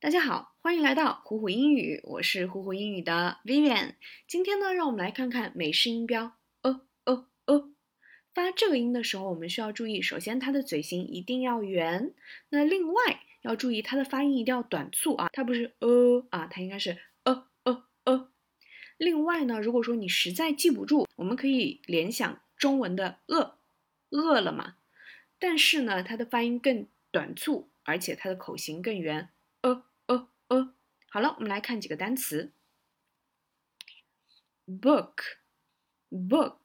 大家好，欢迎来到虎虎英语，我是虎虎英语的 Vivian。今天呢，让我们来看看美式音标呃呃呃。发这个音的时候，我们需要注意，首先它的嘴型一定要圆，那另外要注意它的发音一定要短促啊，它不是呃啊，它应该是呃呃呃。另外呢，如果说你实在记不住，我们可以联想中文的饿，饿了嘛，但是呢，它的发音更短促，而且它的口型更圆。呃，好了，我们来看几个单词。book，book，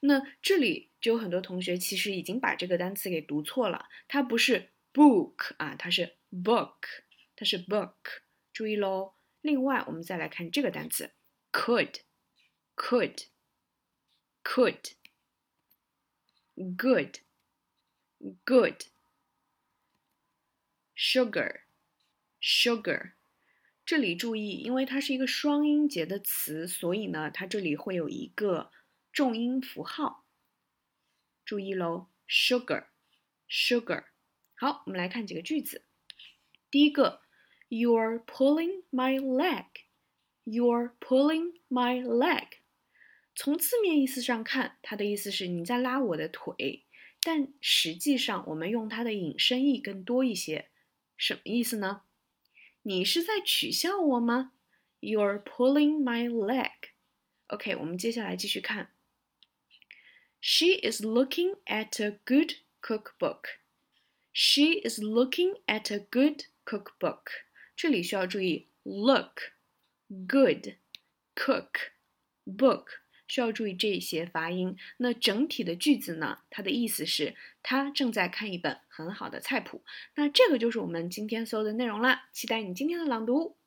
那这里就有很多同学其实已经把这个单词给读错了，它不是 book 啊，它是 book，它是 book，注意喽。另外，我们再来看这个单词，could，could，good，good，sugar。Sugar， 这里注意，因为它是一个双音节的词，所以呢，它这里会有一个重音符号。注意喽，sugar，sugar。好，我们来看几个句子。第一个，You're pulling my leg。You're pulling my leg。从字面意思上看，它的意思是你在拉我的腿，但实际上我们用它的引申义更多一些。什么意思呢？你是在取笑我吗？You're pulling my leg. OK，我们接下来继续看。She is looking at a good cookbook. She is looking at a good cookbook. 这里需要注意 look, good, cook, book 需要注意这些发音。那整体的句子呢？它的意思是，他正在看一本很好的菜谱。那这个就是我们今天所有的内容啦。期待你今天的朗读。